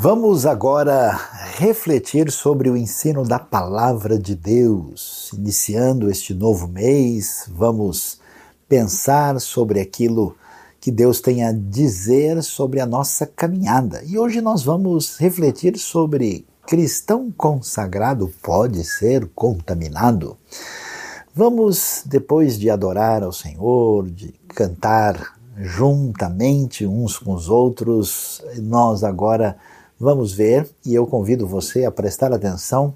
Vamos agora refletir sobre o ensino da palavra de Deus. Iniciando este novo mês, vamos pensar sobre aquilo que Deus tem a dizer sobre a nossa caminhada. E hoje nós vamos refletir sobre cristão consagrado pode ser contaminado. Vamos, depois de adorar ao Senhor, de cantar juntamente uns com os outros, nós agora Vamos ver, e eu convido você a prestar atenção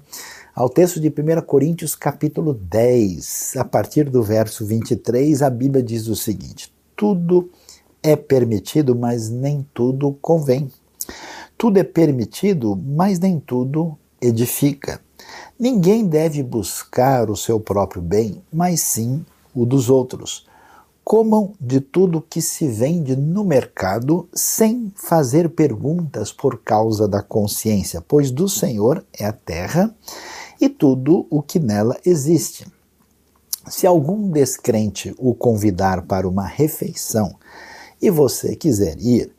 ao texto de 1 Coríntios, capítulo 10. A partir do verso 23, a Bíblia diz o seguinte: Tudo é permitido, mas nem tudo convém. Tudo é permitido, mas nem tudo edifica. Ninguém deve buscar o seu próprio bem, mas sim o dos outros. Comam de tudo que se vende no mercado sem fazer perguntas por causa da consciência, pois do Senhor é a terra e tudo o que nela existe. Se algum descrente o convidar para uma refeição e você quiser ir,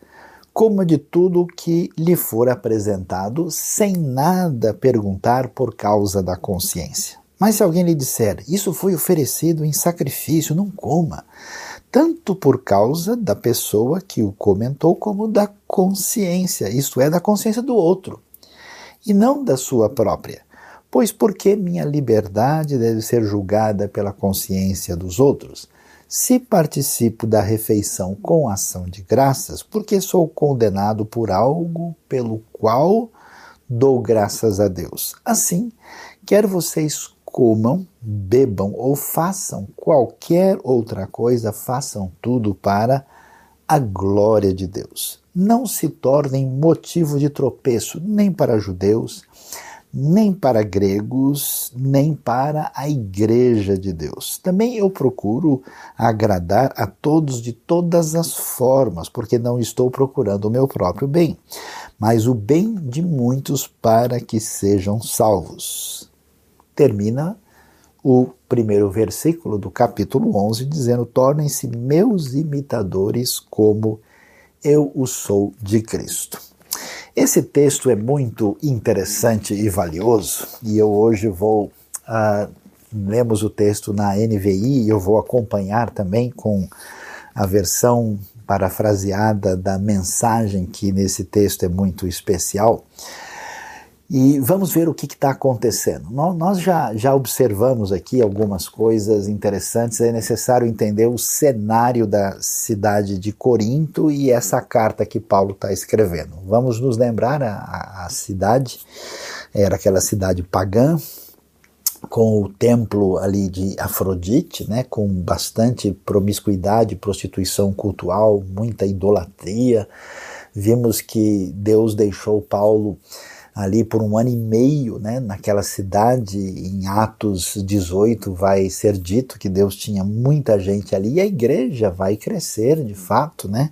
coma de tudo que lhe for apresentado sem nada perguntar por causa da consciência. Mas se alguém lhe disser, isso foi oferecido em sacrifício, não coma, tanto por causa da pessoa que o comentou, como da consciência, isto é, da consciência do outro, e não da sua própria. Pois porque minha liberdade deve ser julgada pela consciência dos outros? Se participo da refeição com ação de graças, porque sou condenado por algo pelo qual dou graças a Deus. Assim, quer vocês comam, bebam ou façam qualquer outra coisa, façam tudo para a glória de Deus. Não se tornem motivo de tropeço nem para judeus, nem para gregos, nem para a igreja de Deus. Também eu procuro agradar a todos de todas as formas, porque não estou procurando o meu próprio bem, mas o bem de muitos para que sejam salvos termina o primeiro versículo do capítulo 11 dizendo: Tornem-se meus imitadores como eu o sou de Cristo. Esse texto é muito interessante e valioso e eu hoje vou. Uh, lemos o texto na NVI e eu vou acompanhar também com a versão parafraseada da mensagem que nesse texto é muito especial. E vamos ver o que está acontecendo. Nós já, já observamos aqui algumas coisas interessantes. É necessário entender o cenário da cidade de Corinto e essa carta que Paulo está escrevendo. Vamos nos lembrar: a, a cidade era aquela cidade pagã, com o templo ali de Afrodite, né, com bastante promiscuidade, prostituição cultural, muita idolatria. Vimos que Deus deixou Paulo ali por um ano e meio, né, naquela cidade, em Atos 18, vai ser dito que Deus tinha muita gente ali e a igreja vai crescer de fato, né?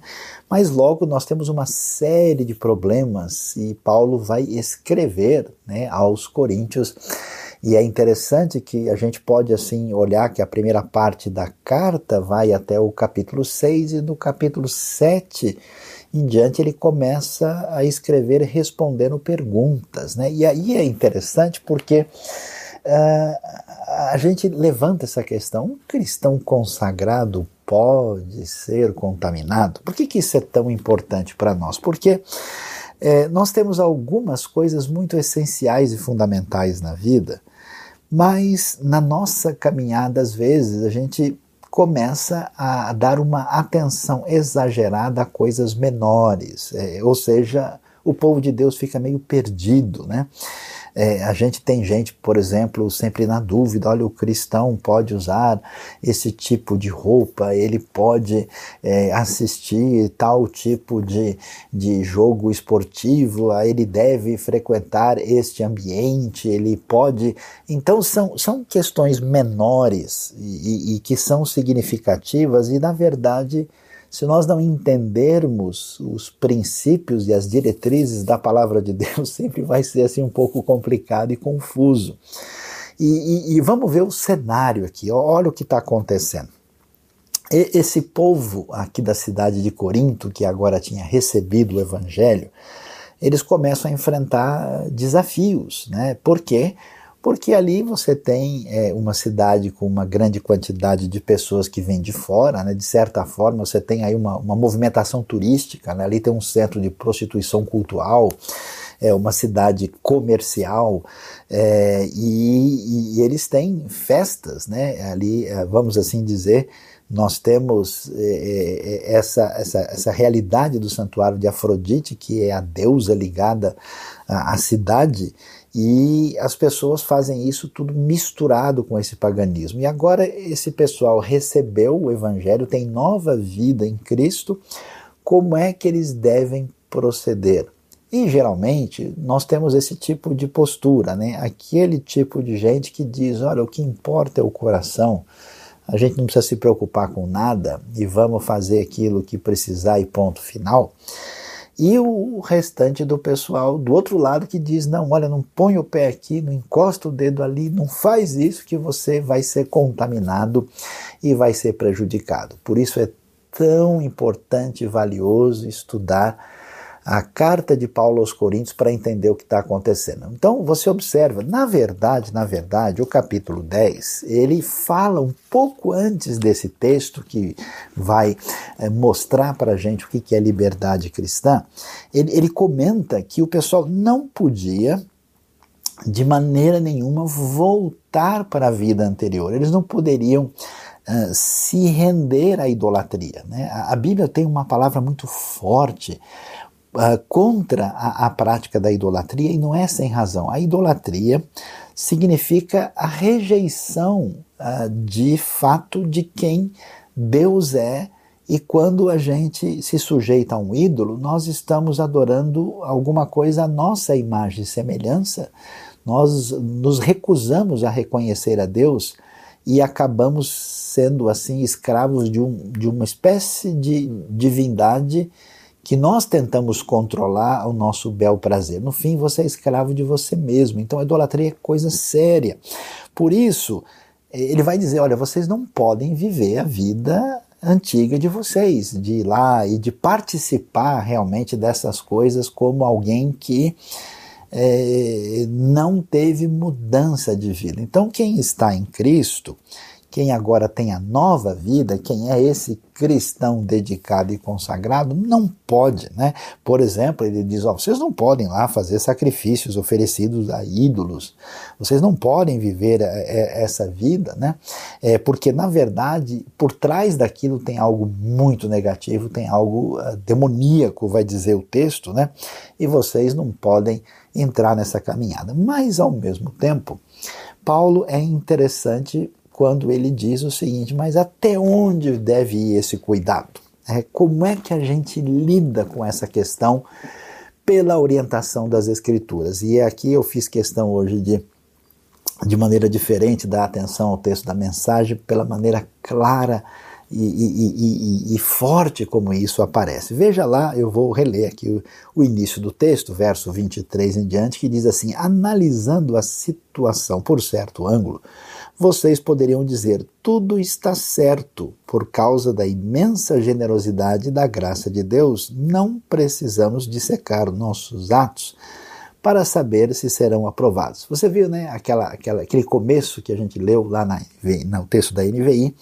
Mas logo nós temos uma série de problemas e Paulo vai escrever, né, aos coríntios. E é interessante que a gente pode assim olhar que a primeira parte da carta vai até o capítulo 6 e no capítulo 7 em diante ele começa a escrever respondendo perguntas. Né? E aí é interessante porque uh, a gente levanta essa questão: um cristão consagrado pode ser contaminado? Por que, que isso é tão importante para nós? Porque é, nós temos algumas coisas muito essenciais e fundamentais na vida, mas na nossa caminhada, às vezes, a gente começa a dar uma atenção exagerada a coisas menores, é, ou seja, o povo de Deus fica meio perdido, né? É, a gente tem gente, por exemplo, sempre na dúvida: olha, o cristão pode usar esse tipo de roupa, ele pode é, assistir tal tipo de, de jogo esportivo, ele deve frequentar este ambiente, ele pode. Então, são, são questões menores e, e, e que são significativas, e na verdade se nós não entendermos os princípios e as diretrizes da palavra de Deus, sempre vai ser assim um pouco complicado e confuso. E, e, e vamos ver o cenário aqui, olha o que está acontecendo. E, esse povo aqui da cidade de Corinto, que agora tinha recebido o evangelho, eles começam a enfrentar desafios, né? Por quê? Porque ali você tem é, uma cidade com uma grande quantidade de pessoas que vêm de fora, né? de certa forma você tem aí uma, uma movimentação turística, né? ali tem um centro de prostituição cultural, é uma cidade comercial é, e, e, eles têm festas, né? Ali, é, vamos assim dizer, nós temos é, é, é, essa, essa, essa realidade do santuário de Afrodite, que é a deusa ligada à, à cidade, e as pessoas fazem isso tudo misturado com esse paganismo. E agora esse pessoal recebeu o evangelho, tem nova vida em Cristo, como é que eles devem proceder? E geralmente nós temos esse tipo de postura, né? Aquele tipo de gente que diz: olha, o que importa é o coração, a gente não precisa se preocupar com nada e vamos fazer aquilo que precisar e ponto final. E o restante do pessoal do outro lado que diz: não, olha, não põe o pé aqui, não encosta o dedo ali, não faz isso que você vai ser contaminado e vai ser prejudicado. Por isso é tão importante e valioso estudar a carta de Paulo aos Coríntios para entender o que está acontecendo. Então você observa, na verdade, na verdade, o capítulo 10, ele fala um pouco antes desse texto que vai é, mostrar para a gente o que, que é liberdade cristã, ele, ele comenta que o pessoal não podia de maneira nenhuma voltar para a vida anterior. Eles não poderiam uh, se render à idolatria. Né? A, a Bíblia tem uma palavra muito forte uh, contra a, a prática da idolatria e não é sem razão. A idolatria significa a rejeição uh, de fato de quem Deus é e quando a gente se sujeita a um ídolo, nós estamos adorando alguma coisa à nossa imagem e semelhança, nós nos recusamos a reconhecer a Deus e acabamos sendo assim escravos de, um, de uma espécie de divindade que nós tentamos controlar ao nosso bel prazer. No fim, você é escravo de você mesmo. Então, a idolatria é coisa séria. Por isso, ele vai dizer: olha, vocês não podem viver a vida antiga de vocês, de ir lá e de participar realmente dessas coisas como alguém que é, não teve mudança de vida. Então, quem está em Cristo quem agora tem a nova vida, quem é esse cristão dedicado e consagrado, não pode, né? Por exemplo, ele diz: ó, vocês não podem lá fazer sacrifícios oferecidos a ídolos, vocês não podem viver é, é, essa vida, né? É, porque na verdade, por trás daquilo tem algo muito negativo, tem algo uh, demoníaco, vai dizer o texto, né? E vocês não podem entrar nessa caminhada. Mas ao mesmo tempo, Paulo é interessante quando ele diz o seguinte: mas até onde deve ir esse cuidado? É, como é que a gente lida com essa questão pela orientação das Escrituras? E aqui eu fiz questão hoje de, de maneira diferente, dar atenção ao texto da mensagem pela maneira clara e, e, e, e, forte como isso aparece. Veja lá, eu vou reler aqui o, o, início do texto, verso 23 em diante, que diz assim: analisando a situação por certo ângulo, vocês poderiam dizer: tudo está certo por causa da imensa generosidade da graça de Deus, não precisamos dissecar nossos atos para saber se serão aprovados. Você viu, né, aquela, aquela, aquele começo que a gente leu lá na, no texto da NVI,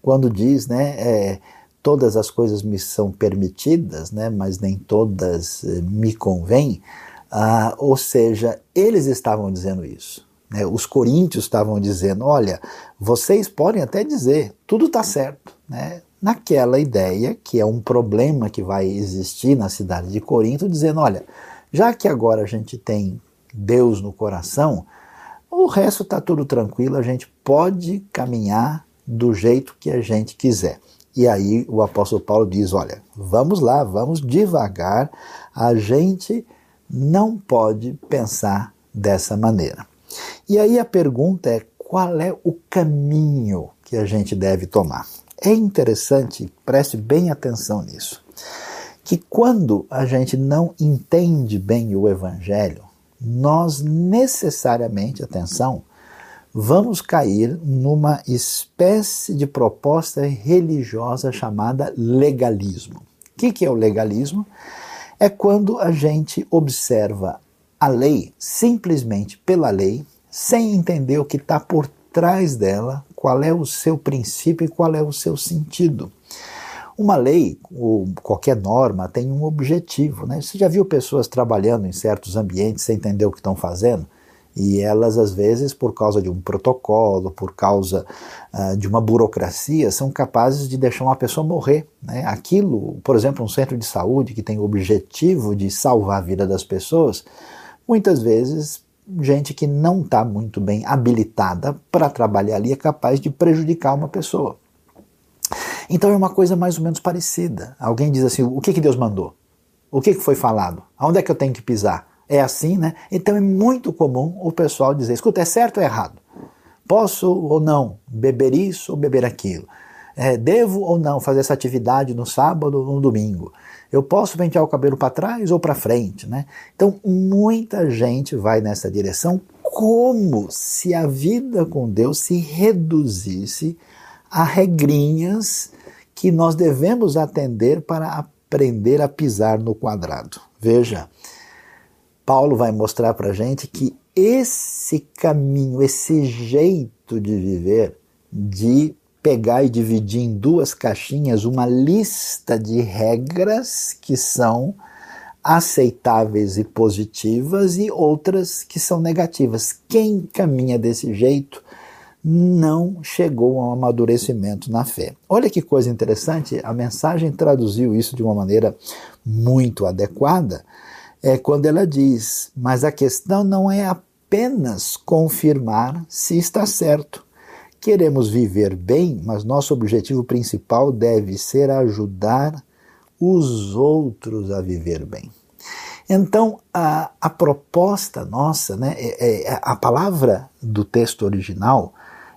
quando diz, né, é, todas as coisas me são permitidas, né, mas nem todas eh, me convêm. Ah, ou seja, eles estavam dizendo isso. Né? Os coríntios estavam dizendo: olha, vocês podem até dizer, tudo está certo, né? naquela ideia que é um problema que vai existir na cidade de Corinto, dizendo: olha, já que agora a gente tem Deus no coração, o resto está tudo tranquilo, a gente pode caminhar do jeito que a gente quiser. E aí o apóstolo Paulo diz: olha, vamos lá, vamos devagar, a gente não pode pensar dessa maneira. E aí a pergunta é: qual é o caminho que a gente deve tomar? É interessante, preste bem atenção nisso, que quando a gente não entende bem o Evangelho, nós necessariamente, atenção, vamos cair numa espécie de proposta religiosa chamada legalismo. O que, que é o legalismo? é quando a gente observa a lei simplesmente pela lei, sem entender o que está por trás dela, qual é o seu princípio e qual é o seu sentido. Uma lei, ou qualquer norma, tem um objetivo. Né? Você já viu pessoas trabalhando em certos ambientes sem entender o que estão fazendo? E elas, às vezes, por causa de um protocolo, por causa uh, de uma burocracia, são capazes de deixar uma pessoa morrer. Né? Aquilo, por exemplo, um centro de saúde que tem o objetivo de salvar a vida das pessoas, muitas vezes, gente que não está muito bem habilitada para trabalhar ali é capaz de prejudicar uma pessoa. Então é uma coisa mais ou menos parecida. Alguém diz assim: o que, que Deus mandou? O que, que foi falado? Aonde é que eu tenho que pisar? É assim, né? Então é muito comum o pessoal dizer: escuta, é certo ou é errado? Posso ou não beber isso ou beber aquilo? É, devo ou não fazer essa atividade no sábado ou no domingo? Eu posso pentear o cabelo para trás ou para frente, né? Então muita gente vai nessa direção como se a vida com Deus se reduzisse a regrinhas que nós devemos atender para aprender a pisar no quadrado. Veja, Paulo vai mostrar para gente que esse caminho, esse jeito de viver, de pegar e dividir em duas caixinhas uma lista de regras que são aceitáveis e positivas e outras que são negativas. Quem caminha desse jeito não chegou a um amadurecimento na fé. Olha que coisa interessante, a mensagem traduziu isso de uma maneira muito adequada, é quando ela diz: Mas a questão não é apenas confirmar se está certo. Queremos viver bem, mas nosso objetivo principal deve ser ajudar os outros a viver bem. Então, a, a proposta nossa, né, é, é, a palavra do texto original,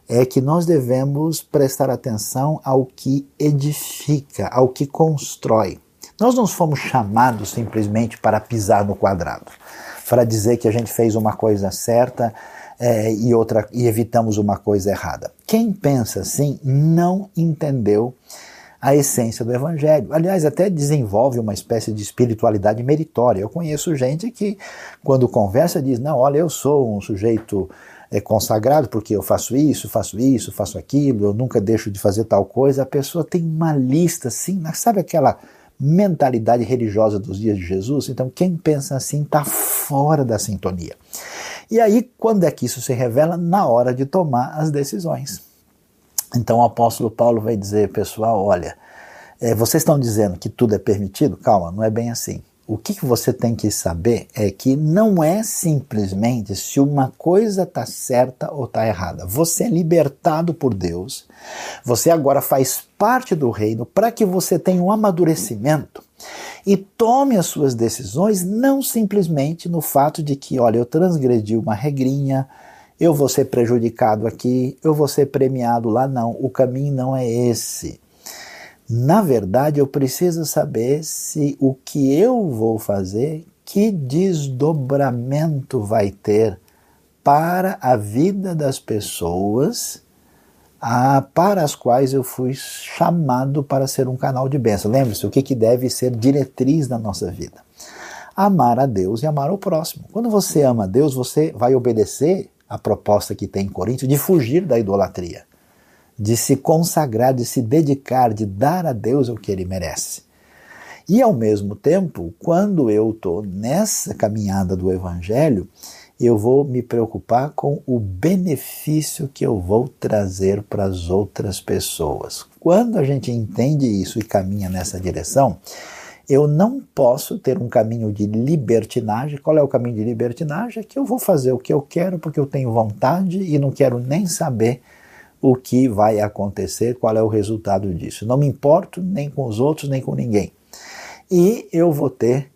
é que nós devemos prestar atenção ao que edifica, ao que constrói. Nós não fomos chamados simplesmente para pisar no quadrado, para dizer que a gente fez uma coisa certa é, e outra e evitamos uma coisa errada. Quem pensa assim não entendeu a essência do evangelho. Aliás, até desenvolve uma espécie de espiritualidade meritória. Eu conheço gente que, quando conversa, diz: Não, olha, eu sou um sujeito é consagrado porque eu faço isso, faço isso, faço aquilo, eu nunca deixo de fazer tal coisa. A pessoa tem uma lista assim, sabe aquela mentalidade religiosa dos dias de Jesus? Então, quem pensa assim está fora da sintonia. E aí, quando é que isso se revela? Na hora de tomar as decisões. Então, o apóstolo Paulo vai dizer, pessoal, olha, é, vocês estão dizendo que tudo é permitido? Calma, não é bem assim o que você tem que saber é que não é simplesmente se uma coisa está certa ou está errada. Você é libertado por Deus, você agora faz parte do reino para que você tenha um amadurecimento e tome as suas decisões não simplesmente no fato de que, olha, eu transgredi uma regrinha, eu vou ser prejudicado aqui, eu vou ser premiado lá. Não, o caminho não é esse. Na verdade, eu preciso saber se o que eu vou fazer, que desdobramento vai ter para a vida das pessoas a, para as quais eu fui chamado para ser um canal de bênção. Lembre-se, o que, que deve ser diretriz na nossa vida? Amar a Deus e amar o próximo. Quando você ama a Deus, você vai obedecer a proposta que tem em Coríntios de fugir da idolatria de se consagrar, de se dedicar, de dar a Deus o que ele merece. E ao mesmo tempo, quando eu estou nessa caminhada do Evangelho, eu vou me preocupar com o benefício que eu vou trazer para as outras pessoas. Quando a gente entende isso e caminha nessa direção, eu não posso ter um caminho de libertinagem. Qual é o caminho de libertinagem? É que eu vou fazer o que eu quero porque eu tenho vontade e não quero nem saber o que vai acontecer, qual é o resultado disso. Não me importo nem com os outros, nem com ninguém. E eu vou ter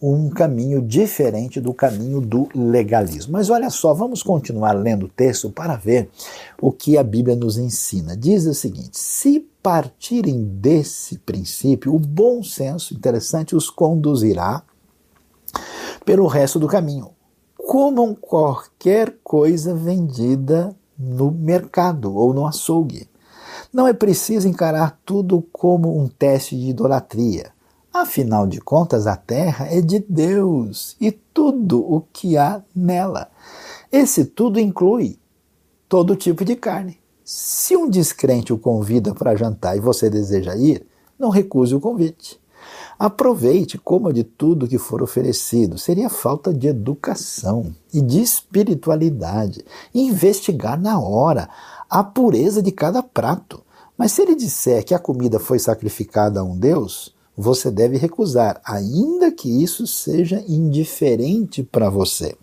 um caminho diferente do caminho do legalismo. Mas olha só, vamos continuar lendo o texto para ver o que a Bíblia nos ensina. Diz o seguinte: se partirem desse princípio, o bom senso, interessante, os conduzirá pelo resto do caminho. Comam qualquer coisa vendida no mercado ou no açougue. Não é preciso encarar tudo como um teste de idolatria. Afinal de contas, a terra é de Deus e tudo o que há nela. Esse tudo inclui todo tipo de carne. Se um descrente o convida para jantar e você deseja ir, não recuse o convite. Aproveite, coma de tudo que for oferecido. Seria falta de educação e de espiritualidade. investigar na hora a pureza de cada prato. Mas se ele disser que a comida foi sacrificada a um Deus, você deve recusar, ainda que isso seja indiferente para você.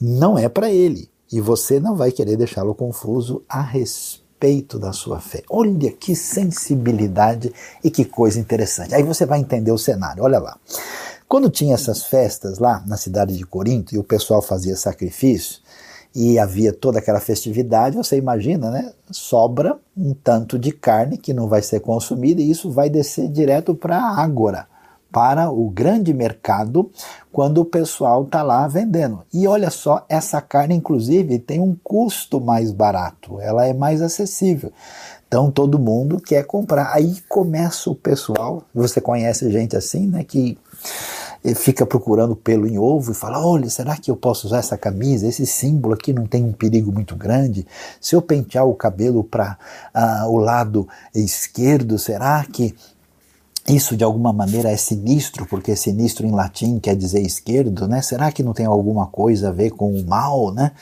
Não é para ele, e você não vai querer deixá-lo confuso a respeito da sua fé. Olha que sensibilidade e que coisa interessante. Aí você vai entender o cenário. Olha lá. Quando tinha essas festas lá na cidade de Corinto e o pessoal fazia sacrifício, e havia toda aquela festividade, você imagina, né? Sobra um tanto de carne que não vai ser consumida e isso vai descer direto para a ágora, para o grande mercado, quando o pessoal está lá vendendo. E olha só, essa carne, inclusive, tem um custo mais barato, ela é mais acessível. Então todo mundo quer comprar. Aí começa o pessoal, você conhece gente assim, né? Que fica procurando pelo em ovo e fala: olha, será que eu posso usar essa camisa? Esse símbolo aqui não tem um perigo muito grande? Se eu pentear o cabelo para ah, o lado esquerdo, será que isso de alguma maneira é sinistro, porque sinistro em latim quer dizer esquerdo, né? Será que não tem alguma coisa a ver com o mal, né?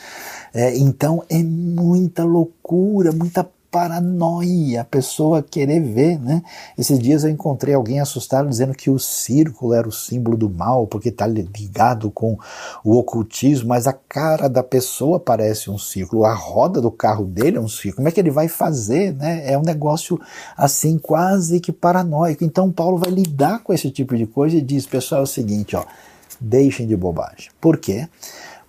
É, então é muita loucura, muita paranoia, a pessoa querer ver, né? Esses dias eu encontrei alguém assustado dizendo que o círculo era o símbolo do mal, porque está ligado com o ocultismo, mas a cara da pessoa parece um círculo, a roda do carro dele é um círculo. Como é que ele vai fazer, né? É um negócio assim quase que paranoico. Então Paulo vai lidar com esse tipo de coisa e diz, pessoal, é o seguinte, ó, deixem de bobagem. Por quê?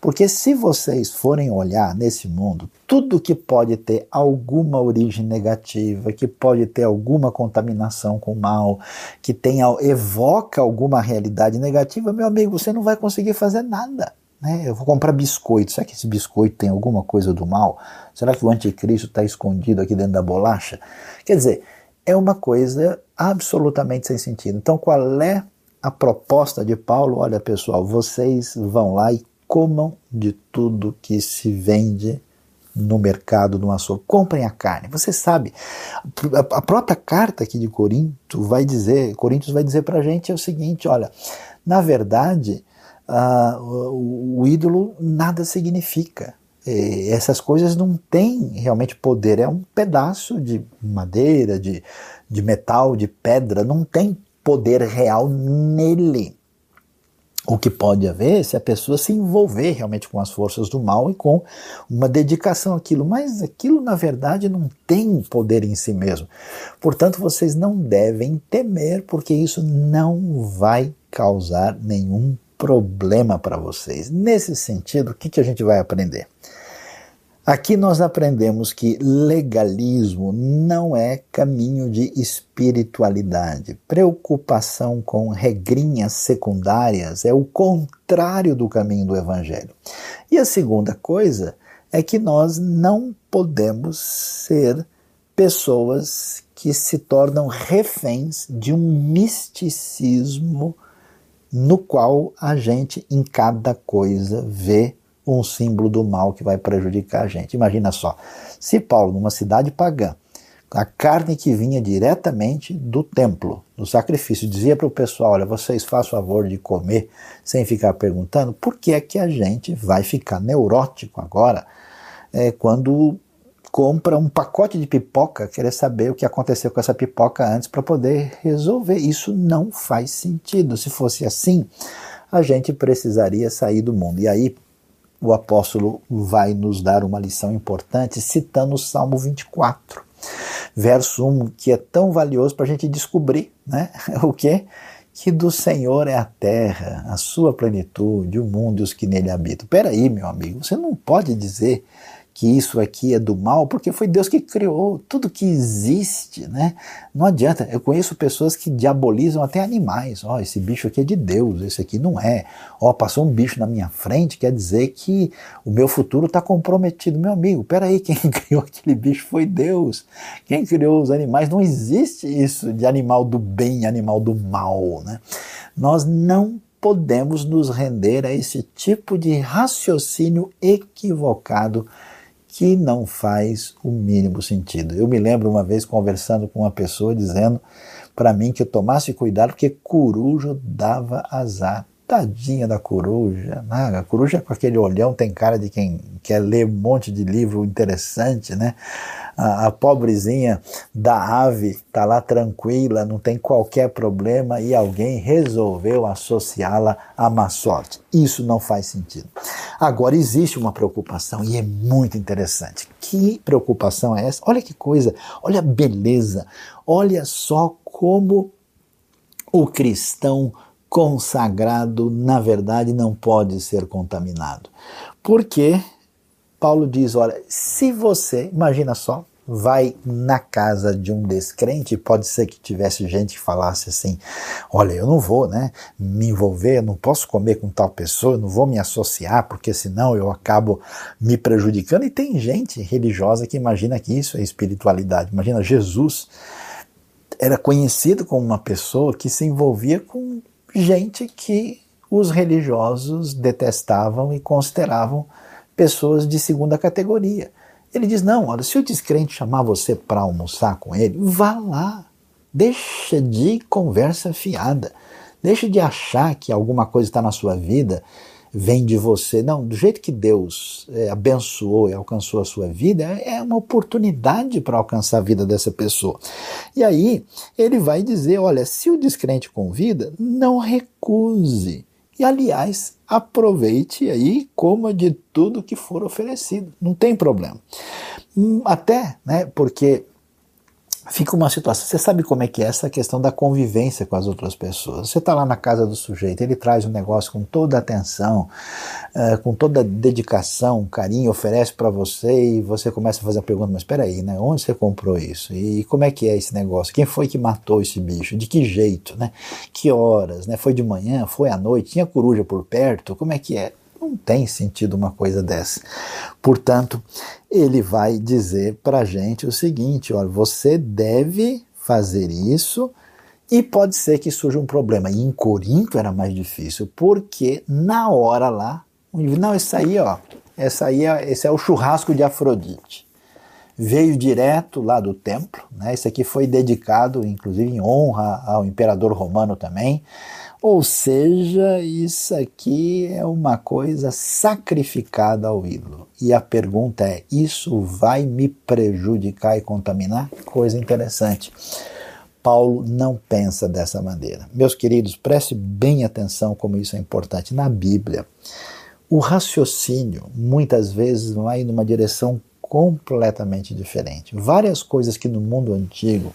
Porque se vocês forem olhar nesse mundo, tudo que pode ter alguma origem negativa, que pode ter alguma contaminação com o mal, que tenha, evoca alguma realidade negativa, meu amigo, você não vai conseguir fazer nada. Né? Eu vou comprar biscoito. Será que esse biscoito tem alguma coisa do mal? Será que o anticristo está escondido aqui dentro da bolacha? Quer dizer, é uma coisa absolutamente sem sentido. Então, qual é a proposta de Paulo? Olha, pessoal, vocês vão lá e comam de tudo que se vende no mercado, no açougue. Comprem a carne. Você sabe, a própria carta aqui de Corinto vai dizer, Coríntios vai dizer para a gente é o seguinte, olha, na verdade, uh, o, o, ídolo nada significa. E essas coisas não têm realmente poder, é um pedaço de madeira, de, de metal, de pedra, não tem poder real nele. O que pode haver se a pessoa se envolver realmente com as forças do mal e com uma dedicação àquilo. Mas aquilo, na verdade, não tem poder em si mesmo. Portanto, vocês não devem temer, porque isso não vai causar nenhum problema para vocês. Nesse sentido, o que, que a gente vai aprender? Aqui nós aprendemos que legalismo não é caminho de espiritualidade. Preocupação com regrinhas secundárias é o contrário do caminho do evangelho. E a segunda coisa é que nós não podemos ser pessoas que se tornam reféns de um misticismo no qual a gente em cada coisa vê um símbolo do mal que vai prejudicar a gente. Imagina só, se Paulo, numa cidade pagã, a carne que vinha diretamente do templo, do sacrifício, dizia para o pessoal: olha, vocês façam favor de comer sem ficar perguntando, por que é que a gente vai ficar neurótico agora é, quando compra um pacote de pipoca, querer saber o que aconteceu com essa pipoca antes para poder resolver? Isso não faz sentido. Se fosse assim, a gente precisaria sair do mundo. E aí, o apóstolo vai nos dar uma lição importante citando o Salmo 24, verso 1, que é tão valioso para a gente descobrir né, o que? Que do Senhor é a terra, a sua plenitude, o mundo e os que nele habitam. Peraí, meu amigo, você não pode dizer que isso aqui é do mal, porque foi Deus que criou tudo que existe, né? Não adianta. Eu conheço pessoas que diabolizam até animais. Ó, oh, esse bicho aqui é de Deus, esse aqui não é. Ó, oh, passou um bicho na minha frente, quer dizer que o meu futuro está comprometido. Meu amigo, peraí, quem criou aquele bicho foi Deus. Quem criou os animais? Não existe isso de animal do bem, animal do mal, né? Nós não podemos nos render a esse tipo de raciocínio equivocado que não faz o mínimo sentido. Eu me lembro uma vez conversando com uma pessoa dizendo para mim que eu tomasse cuidado porque coruja dava azar. Tadinha da coruja. Ah, a coruja com aquele olhão tem cara de quem quer ler um monte de livro interessante, né? A, a pobrezinha da ave está lá tranquila, não tem qualquer problema e alguém resolveu associá-la à má sorte. Isso não faz sentido. Agora, existe uma preocupação e é muito interessante. Que preocupação é essa? Olha que coisa, olha a beleza, olha só como o cristão consagrado, na verdade, não pode ser contaminado. Porque Paulo diz: olha, se você, imagina só, vai na casa de um descrente, pode ser que tivesse gente que falasse assim: olha, eu não vou né, me envolver, eu não posso comer com tal pessoa, eu não vou me associar, porque senão eu acabo me prejudicando. E tem gente religiosa que imagina que isso é espiritualidade. Imagina, Jesus era conhecido como uma pessoa que se envolvia com gente que os religiosos detestavam e consideravam pessoas de segunda categoria. Ele diz: não, olha, se o descrente chamar você para almoçar com ele, vá lá. Deixa de conversa fiada. Deixa de achar que alguma coisa está na sua vida vem de você. Não, do jeito que Deus é, abençoou e alcançou a sua vida, é, uma oportunidade para alcançar a vida dessa pessoa. E aí ele vai dizer: olha, se o descrente convida, não recuse. E aliás, aproveite aí coma de tudo que for oferecido, não tem problema. Hum, até, né, porque fica uma situação. Você sabe como é que é essa questão da convivência com as outras pessoas. Você está lá na casa do sujeito, ele traz um negócio com toda atenção, uh, com toda dedicação, carinho, oferece para você e você começa a fazer a pergunta: mas espera aí, né? Onde você comprou isso? E como é que é esse negócio? Quem foi que matou esse bicho? De que jeito, né? Que horas, né? Foi de manhã? Foi à noite? Tinha coruja por perto? Como é que é? Não tem sentido uma coisa dessa. Portanto, ele vai dizer para a gente o seguinte: olha, você deve fazer isso e pode ser que surja um problema. E em Corinto era mais difícil, porque na hora lá, não, isso aí, ó, essa aí é, esse é o churrasco de Afrodite. Veio direto lá do templo, né? Esse aqui foi dedicado, inclusive, em honra ao imperador romano também. Ou seja, isso aqui é uma coisa sacrificada ao ídolo. E a pergunta é: isso vai me prejudicar e contaminar? Coisa interessante. Paulo não pensa dessa maneira. Meus queridos, preste bem atenção como isso é importante. Na Bíblia, o raciocínio muitas vezes vai numa direção completamente diferente. Várias coisas que no mundo antigo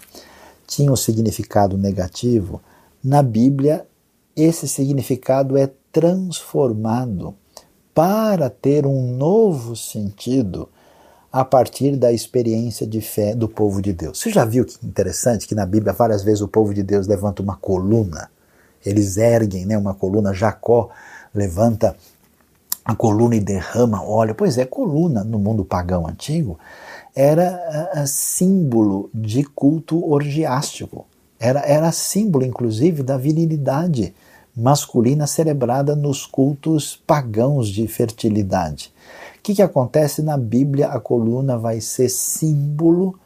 tinham significado negativo, na Bíblia esse significado é transformado para ter um novo sentido a partir da experiência de fé do povo de Deus. Você já viu que interessante que na Bíblia várias vezes o povo de Deus levanta uma coluna, eles erguem né, uma coluna, Jacó levanta a coluna e derrama óleo. Pois é, coluna no mundo pagão antigo era a, a símbolo de culto orgiástico. Era, era símbolo, inclusive, da virilidade masculina celebrada nos cultos pagãos de fertilidade. O que, que acontece na Bíblia? A coluna vai ser símbolo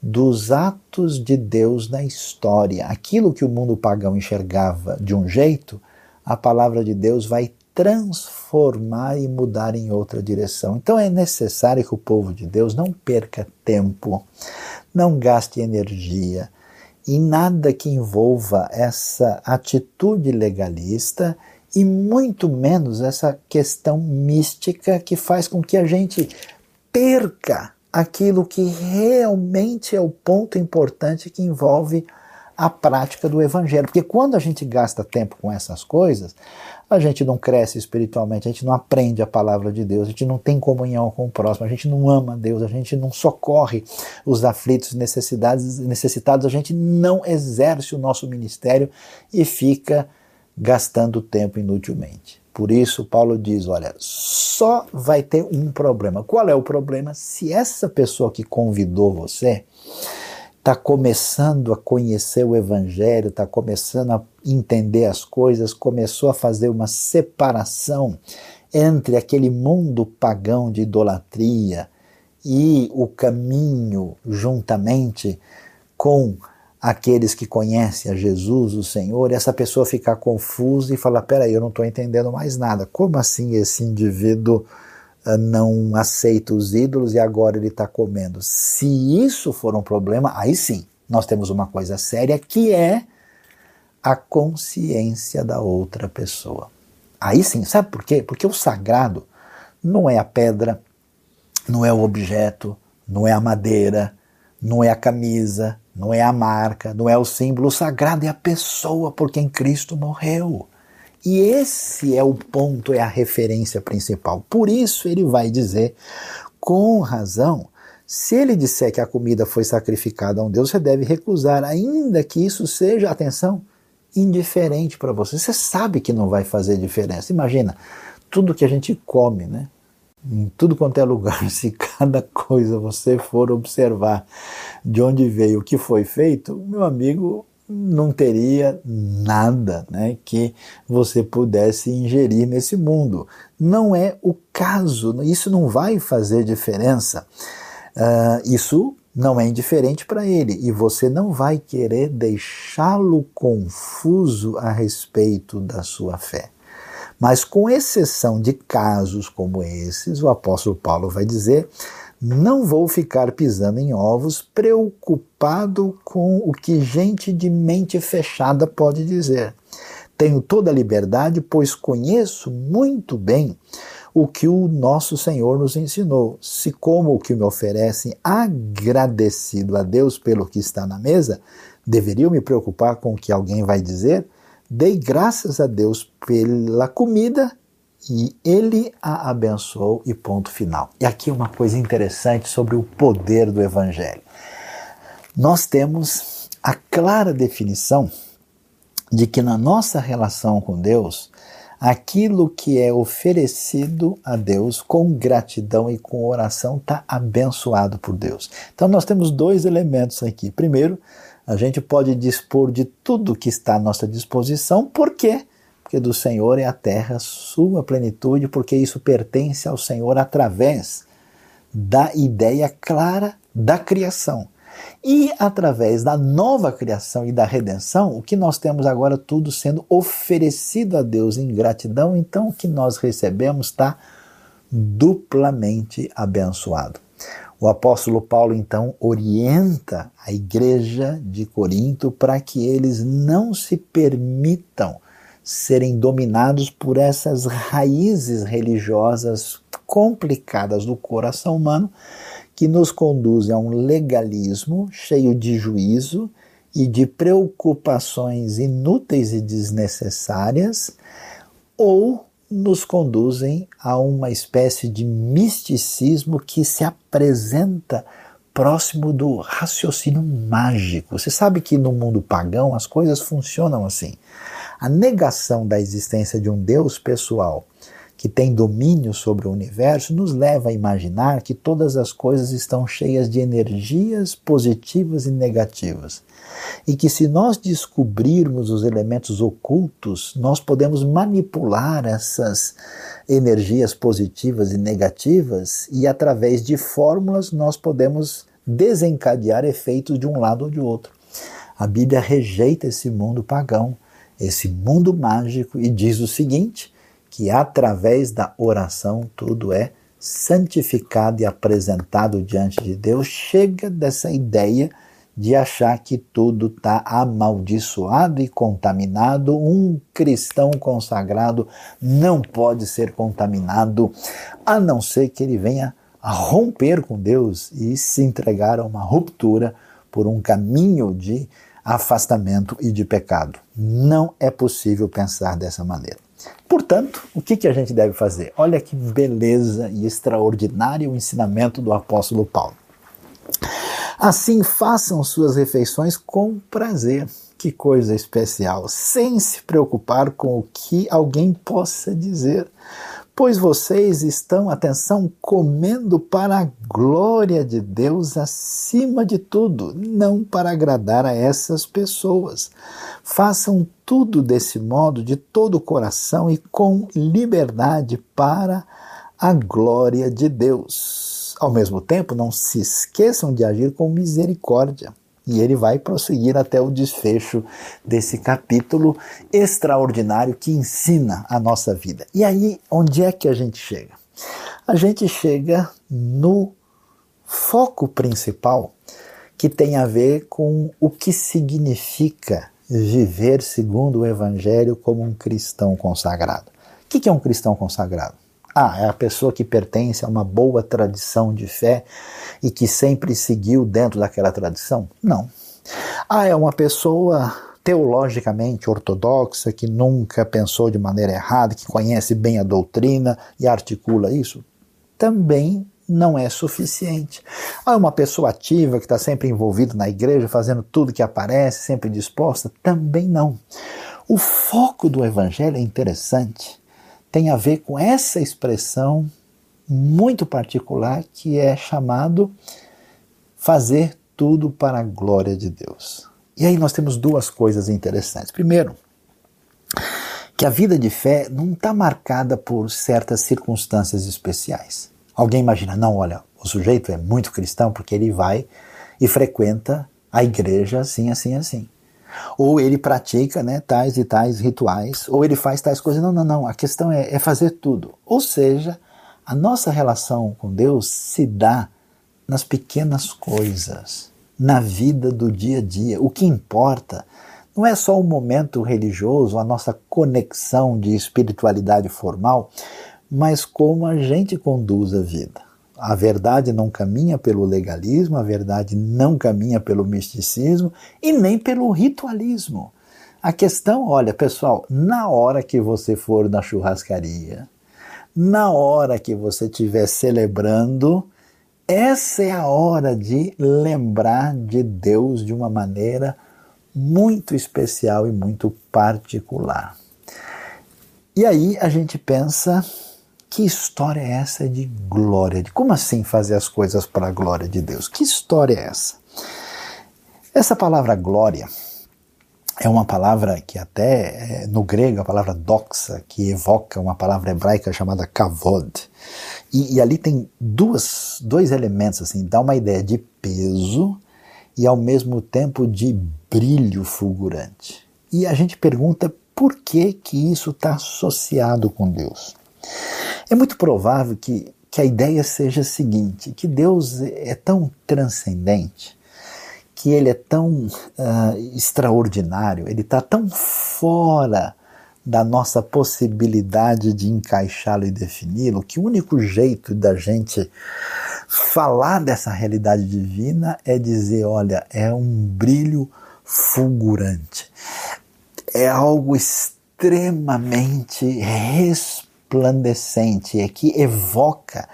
dos atos de Deus na história. Aquilo que o mundo pagão enxergava de um jeito, a palavra de Deus vai transformar e mudar em outra direção. Então é necessário que o povo de Deus não perca tempo, não gaste energia, e nada que envolva essa atitude legalista e muito menos essa questão mística que faz com que a gente perca aquilo que realmente é o ponto importante que envolve a prática do evangelho. Porque quando a gente gasta tempo com essas coisas, a gente não cresce espiritualmente, a gente não aprende a palavra de Deus, a gente não tem comunhão com o próximo, a gente não ama Deus, a gente não socorre os aflitos necessitados, a gente não exerce o nosso ministério e fica gastando tempo inutilmente. Por isso, Paulo diz: olha, só vai ter um problema. Qual é o problema? Se essa pessoa que convidou você está começando a conhecer o Evangelho, está começando a entender as coisas, começou a fazer uma separação entre aquele mundo pagão de idolatria e o caminho juntamente com aqueles que conhecem a Jesus, o Senhor, essa pessoa ficar confusa e falar: peraí, eu não estou entendendo mais nada. Como assim esse indivíduo não aceita os ídolos e agora ele está comendo. Se isso for um problema, aí sim, nós temos uma coisa séria que é a consciência da outra pessoa. Aí sim, sabe por quê? Porque o sagrado não é a pedra, não é o objeto, não é a madeira, não é a camisa, não é a marca, não é o símbolo. O sagrado é a pessoa por quem Cristo morreu. E esse é o ponto, é a referência principal. Por isso ele vai dizer, com razão, se ele disser que a comida foi sacrificada a um Deus, você deve recusar, ainda que isso seja, atenção, indiferente para você. Você sabe que não vai fazer diferença. Imagina, tudo que a gente come, né? Em tudo quanto é lugar, se cada coisa você for observar de onde veio, o que foi feito, meu amigo, não teria nada né, que você pudesse ingerir nesse mundo. Não é o caso, isso não vai fazer diferença. Uh, isso não é indiferente para ele e você não vai querer deixá-lo confuso a respeito da sua fé. Mas, com exceção de casos como esses, o apóstolo Paulo vai dizer não vou ficar pisando em ovos, preocupado com o que gente de mente fechada pode dizer. Tenho toda a liberdade, pois conheço muito bem o que o nosso Senhor nos ensinou. Se como o que me oferecem, agradecido a Deus pelo que está na mesa, deveria me preocupar com o que alguém vai dizer? Dei graças a Deus pela comida e ele a abençoou e ponto final. E aqui uma coisa interessante sobre o poder do evangelho. Nós temos a clara definição de que na nossa relação com Deus, aquilo que é oferecido a Deus com gratidão e com oração está abençoado por Deus. Então nós temos dois elementos aqui. Primeiro, a gente pode dispor de tudo que está à nossa disposição, por quê? Porque do Senhor é a terra, sua plenitude, porque isso pertence ao Senhor através da ideia clara da criação. E através da nova criação e da redenção, o que nós temos agora tudo sendo oferecido a Deus em gratidão, então o que nós recebemos está duplamente abençoado. O apóstolo Paulo então orienta a igreja de Corinto para que eles não se permitam serem dominados por essas raízes religiosas complicadas do coração humano que nos conduzem a um legalismo cheio de juízo e de preocupações inúteis e desnecessárias, ou nos conduzem a uma espécie de misticismo que se apresenta próximo do raciocínio mágico. Você sabe que no mundo pagão as coisas funcionam assim. A negação da existência de um Deus pessoal que tem domínio sobre o universo nos leva a imaginar que todas as coisas estão cheias de energias positivas e negativas. E que se nós descobrirmos os elementos ocultos, nós podemos manipular essas energias positivas e negativas e através de fórmulas nós podemos desencadear efeitos de um lado ou de outro. A Bíblia rejeita esse mundo pagão esse mundo mágico e diz o seguinte: que através da oração tudo é santificado e apresentado diante de Deus. Chega dessa ideia de achar que tudo está amaldiçoado e contaminado. Um cristão consagrado não pode ser contaminado, a não ser que ele venha a romper com Deus e se entregar a uma ruptura por um caminho de afastamento e de pecado. Não é possível pensar dessa maneira. Portanto, o que, que a gente deve fazer? Olha que beleza e extraordinário o ensinamento do apóstolo Paulo. Assim, façam suas refeições com prazer. Que coisa especial, sem se preocupar com o que alguém possa dizer pois vocês estão, atenção, comendo para a glória de Deus acima de tudo, não para agradar a essas pessoas. Façam tudo desse modo, de todo o coração e com liberdade para a glória de Deus. Ao mesmo tempo, não se esqueçam de agir com misericórdia e ele vai prosseguir até o desfecho desse capítulo extraordinário que ensina a nossa vida. E aí, onde é que a gente chega? A gente chega no foco principal que tem a ver com o que significa viver segundo o Evangelho como um cristão consagrado. O que é um cristão consagrado? Ah, é a pessoa que pertence a uma boa tradição de fé e que sempre seguiu dentro daquela tradição? Não. Ah, é uma pessoa teologicamente ortodoxa que nunca pensou de maneira errada, que conhece bem a doutrina e articula isso? Também não é suficiente. Ah, é uma pessoa ativa que está sempre envolvida na igreja, fazendo tudo que aparece, sempre disposta? Também não. O foco do evangelho é interessante tem a ver com essa expressão muito particular que é chamado fazer tudo para a glória de Deus. E aí nós temos duas coisas interessantes. Primeiro, que a vida de fé não está marcada por certas circunstâncias especiais. Alguém imagina, não, olha, o sujeito é muito cristão porque ele vai e frequenta a igreja assim, assim, assim ou ele pratica né, tais e tais rituais, ou ele faz tais coisas. Não, não, não. A questão é, é fazer tudo. Ou seja, a nossa relação com Deus se dá nas pequenas coisas, na vida do dia a dia. O que importa não é só o momento religioso, a nossa conexão de espiritualidade formal, mas como a gente conduz a vida. A verdade não caminha pelo legalismo, a verdade não caminha pelo misticismo e nem pelo ritualismo. A questão, olha, pessoal, na hora que você for na churrascaria, na hora que você estiver celebrando, essa é a hora de lembrar de Deus de uma maneira muito especial e muito particular. E aí a gente pensa que história é essa de glória? Como assim fazer as coisas para a glória de Deus? Que história é essa? Essa palavra glória é uma palavra que até é, no grego a palavra doxa, que evoca uma palavra hebraica chamada kavod. E, e, ali tem duas, dois elementos, assim, dá uma ideia de peso e ao mesmo tempo de brilho fulgurante. E a gente pergunta por que que isso está associado com Deus. É muito provável que, que a ideia seja a seguinte: que Deus é tão transcendente, que Ele é tão uh, extraordinário, Ele está tão fora da nossa possibilidade de encaixá-lo e defini-lo, que o único jeito da gente falar dessa realidade divina é dizer: olha, é um brilho fulgurante, é algo extremamente resplandecente resplandecente, é que evoca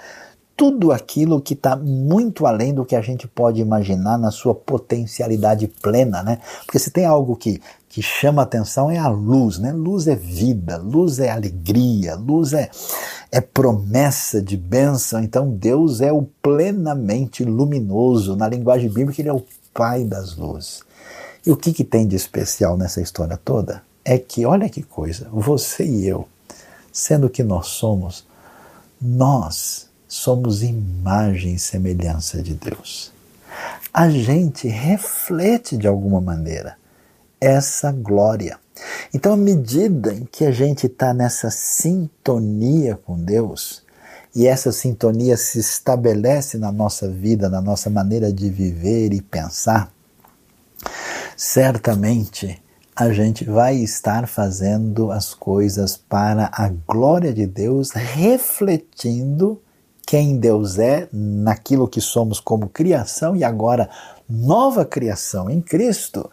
tudo aquilo que está muito além do que a gente pode imaginar na sua potencialidade plena, né? Porque se tem algo que, que chama atenção é a luz, né? Luz é vida, luz é alegria, luz é, é promessa de bênção. Então Deus é o plenamente luminoso. Na linguagem bíblica, ele é o Pai das luzes. E o que, que tem de especial nessa história toda? É que, olha que coisa, você e eu, sendo que nós somos, nós somos imagem e semelhança de Deus. A gente reflete de alguma maneira essa glória. Então, à medida em que a gente está nessa sintonia com Deus, e essa sintonia se estabelece na nossa vida, na nossa maneira de viver e pensar, certamente a gente vai estar fazendo as coisas para a glória de Deus, refletindo quem Deus é naquilo que somos como criação e agora nova criação em Cristo,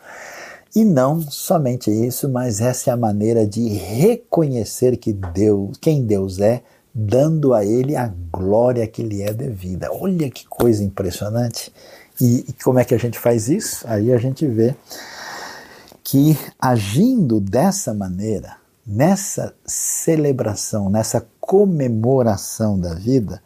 E não somente isso, mas essa é a maneira de reconhecer que Deus, quem Deus é, dando a ele a glória que lhe é devida. Olha que coisa impressionante. E, e como é que a gente faz isso? Aí a gente vê que agindo dessa maneira, nessa celebração, nessa comemoração da vida,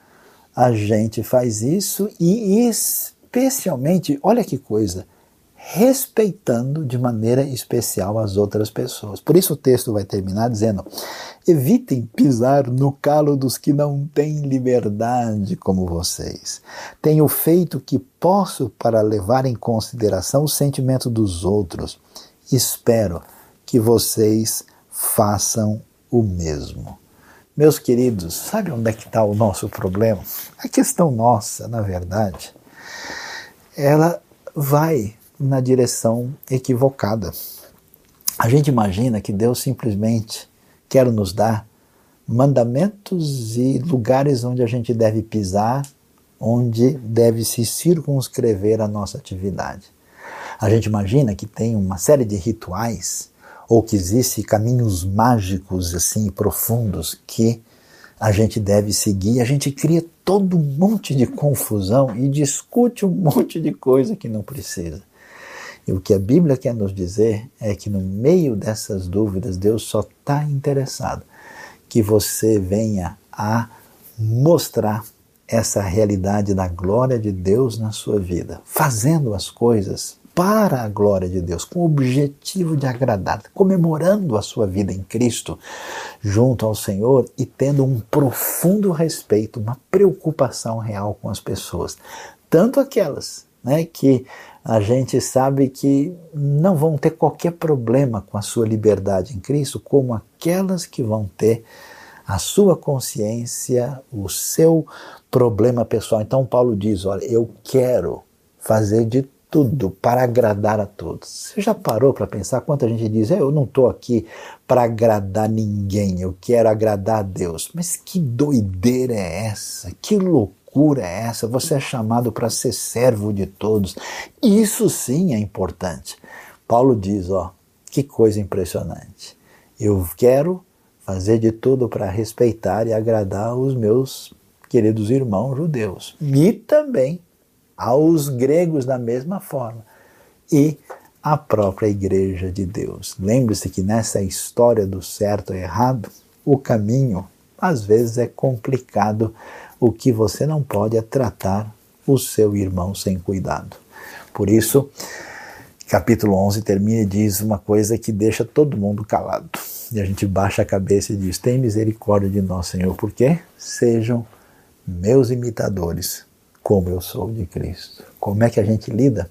a gente faz isso e especialmente, olha que coisa, respeitando de maneira especial as outras pessoas. Por isso o texto vai terminar dizendo: evitem pisar no calo dos que não têm liberdade como vocês. Tenho feito o que posso para levar em consideração o sentimento dos outros. Espero que vocês façam o mesmo. Meus queridos, sabe onde é que está o nosso problema? A questão nossa, na verdade, ela vai na direção equivocada. A gente imagina que Deus simplesmente quer nos dar mandamentos e lugares onde a gente deve pisar, onde deve se circunscrever a nossa atividade. A gente imagina que tem uma série de rituais ou que existem caminhos mágicos assim profundos que a gente deve seguir, a gente cria todo um monte de confusão e discute um monte de coisa que não precisa. E o que a Bíblia quer nos dizer é que no meio dessas dúvidas, Deus só está interessado que você venha a mostrar essa realidade da glória de Deus na sua vida, fazendo as coisas para a glória de Deus, com o objetivo de agradar, comemorando a sua vida em Cristo junto ao Senhor e tendo um profundo respeito, uma preocupação real com as pessoas, tanto aquelas né, que a gente sabe que não vão ter qualquer problema com a sua liberdade em Cristo, como aquelas que vão ter a sua consciência, o seu problema pessoal. Então Paulo diz: olha, eu quero fazer de tudo para agradar a todos. Você já parou para pensar quanta gente diz: eu não estou aqui para agradar ninguém, eu quero agradar a Deus. Mas que doideira é essa? Que loucura é essa? Você é chamado para ser servo de todos. Isso sim é importante. Paulo diz: ó, que coisa impressionante. Eu quero fazer de tudo para respeitar e agradar os meus queridos irmãos judeus e também aos gregos da mesma forma e à própria Igreja de Deus. Lembre-se que nessa história do certo e errado, o caminho às vezes é complicado. O que você não pode é tratar o seu irmão sem cuidado. Por isso, capítulo 11 termina e diz uma coisa que deixa todo mundo calado. E a gente baixa a cabeça e diz: Tem misericórdia de nós, Senhor, porque sejam meus imitadores, como eu sou de Cristo. Como é que a gente lida?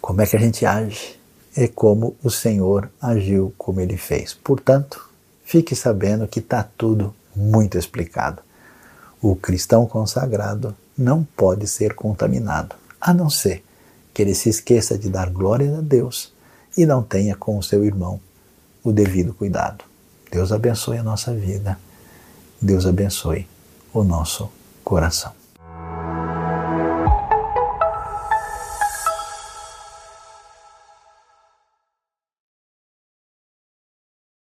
Como é que a gente age? É como o Senhor agiu, como ele fez. Portanto, fique sabendo que está tudo muito explicado. O cristão consagrado não pode ser contaminado, a não ser que ele se esqueça de dar glória a Deus e não tenha com o seu irmão o devido cuidado. Deus abençoe a nossa vida. Deus abençoe o nosso coração.